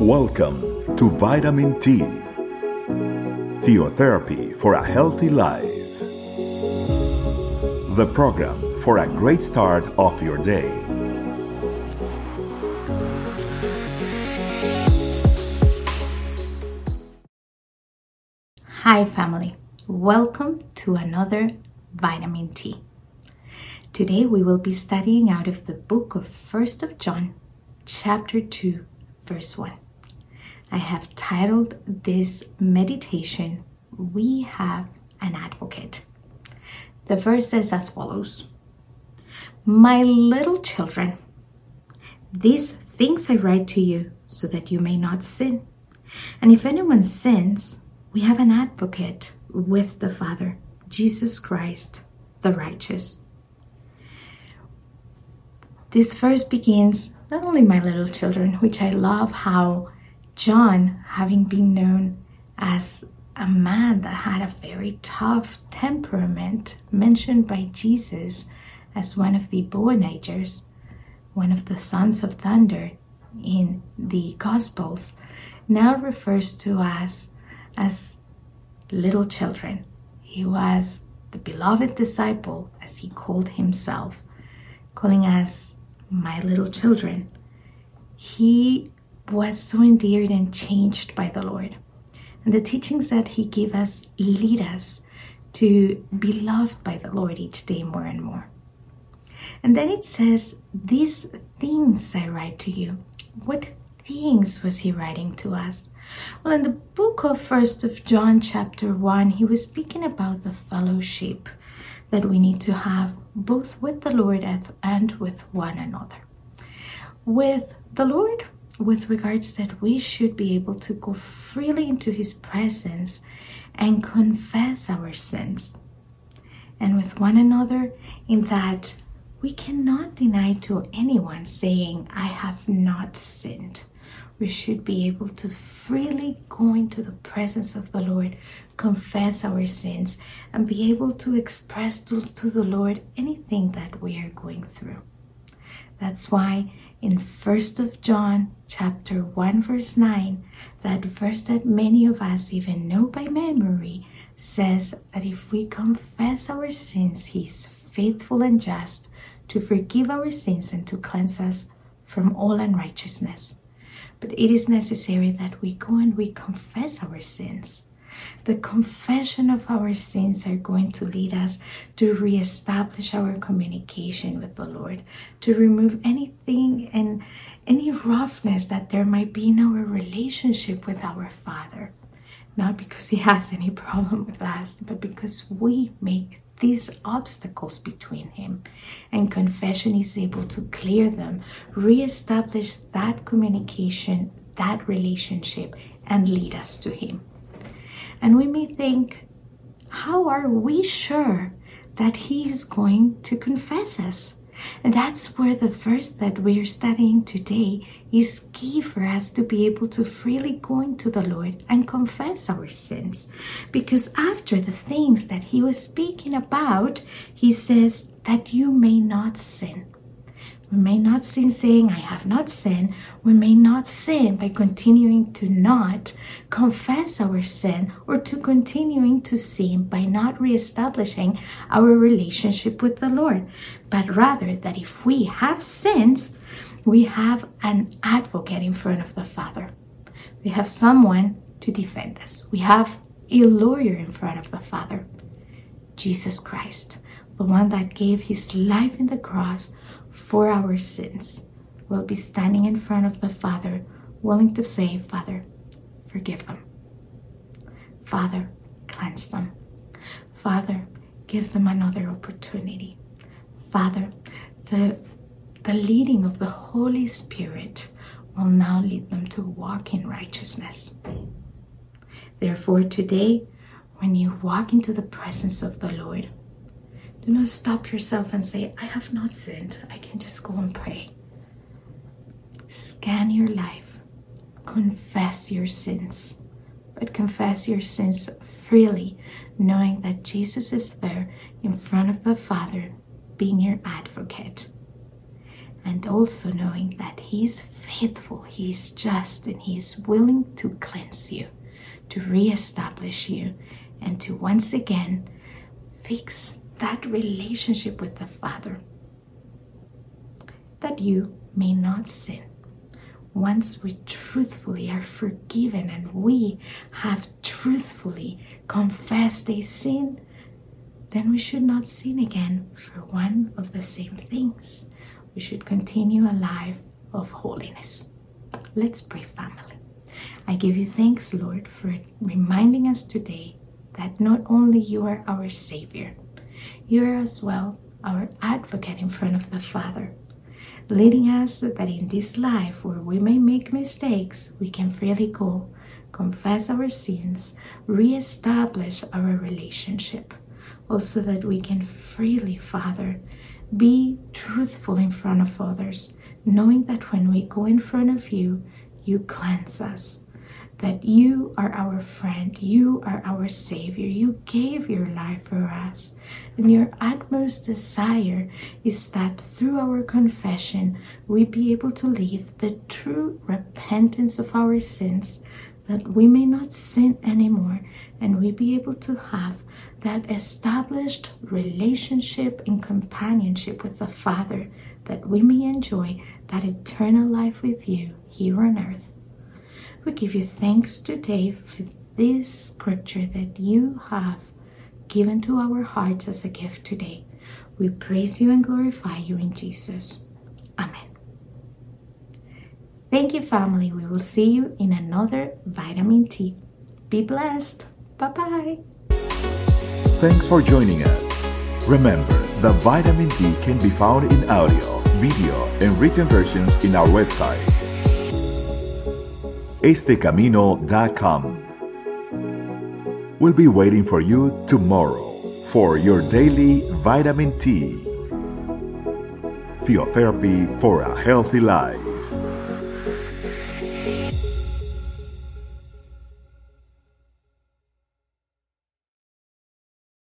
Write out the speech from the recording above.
Welcome to Vitamin T, Theotherapy for a Healthy Life. The program for a great start of your day. Hi, family. Welcome to another Vitamin T. Today we will be studying out of the book of 1st of John, chapter 2, verse 1. I have titled this meditation, We Have an Advocate. The verse says as follows My little children, these things I write to you so that you may not sin. And if anyone sins, we have an advocate with the Father, Jesus Christ, the righteous. This verse begins not only my little children, which I love how John, having been known as a man that had a very tough temperament, mentioned by Jesus as one of the Boanerges, one of the sons of thunder in the Gospels, now refers to us as little children. He was the beloved disciple, as he called himself, calling us my little children. He was so endeared and changed by the Lord. And the teachings that he gave us lead us to be loved by the Lord each day more and more. And then it says, These things I write to you. What things was he writing to us? Well, in the book of First of John, chapter one, he was speaking about the fellowship that we need to have both with the Lord and with one another. With the Lord, with regards that we should be able to go freely into his presence and confess our sins. And with one another, in that we cannot deny to anyone saying, I have not sinned we should be able to freely go into the presence of the Lord, confess our sins, and be able to express to, to the Lord anything that we are going through. That's why in 1st of John chapter 1 verse 9, that verse that many of us even know by memory says that if we confess our sins, he is faithful and just to forgive our sins and to cleanse us from all unrighteousness. But it is necessary that we go and we confess our sins. The confession of our sins are going to lead us to reestablish our communication with the Lord, to remove anything and any roughness that there might be in our relationship with our Father. Not because He has any problem with us, but because we make these obstacles between him, and confession is able to clear them, reestablish that communication, that relationship, and lead us to him. And we may think, how are we sure that he is going to confess us? And that's where the verse that we're studying today is key for us to be able to freely go into the Lord and confess our sins. Because after the things that he was speaking about, he says that you may not sin. We may not sin saying, I have not sinned. We may not sin by continuing to not confess our sin or to continuing to sin by not reestablishing our relationship with the Lord. But rather that if we have sins, we have an advocate in front of the Father. We have someone to defend us. We have a lawyer in front of the Father, Jesus Christ, the one that gave his life in the cross for our sins, will be standing in front of the Father, willing to say, Father, forgive them. Father, cleanse them. Father, give them another opportunity. Father, the, the leading of the Holy Spirit will now lead them to walk in righteousness. Therefore, today, when you walk into the presence of the Lord, do not stop yourself and say, I have not sinned. I can just go and pray. Scan your life, confess your sins, but confess your sins freely, knowing that Jesus is there in front of the Father, being your advocate, and also knowing that He is faithful, He is just, and He is willing to cleanse you, to reestablish you, and to once again fix that relationship with the Father that you may not sin. Once we truthfully are forgiven and we have truthfully confessed a sin, then we should not sin again for one of the same things. We should continue a life of holiness. Let's pray, family. I give you thanks, Lord, for reminding us today that not only you are our Savior, you are as well our advocate in front of the Father, leading us that in this life where we may make mistakes, we can freely go, confess our sins, re-establish our relationship, also that we can freely, Father, be truthful in front of others, knowing that when we go in front of you, you cleanse us that you are our friend, you are our Savior, you gave your life for us. And your utmost desire is that through our confession, we be able to live the true repentance of our sins, that we may not sin anymore, and we be able to have that established relationship and companionship with the Father, that we may enjoy that eternal life with you here on earth. We give you thanks today for this scripture that you have given to our hearts as a gift today. We praise you and glorify you in Jesus. Amen. Thank you, family. We will see you in another vitamin T. Be blessed. Bye bye. Thanks for joining us. Remember, the vitamin T can be found in audio, video, and written versions in our website estecamino.com. We'll be waiting for you tomorrow for your daily vitamin T. Theotherapy for a healthy life.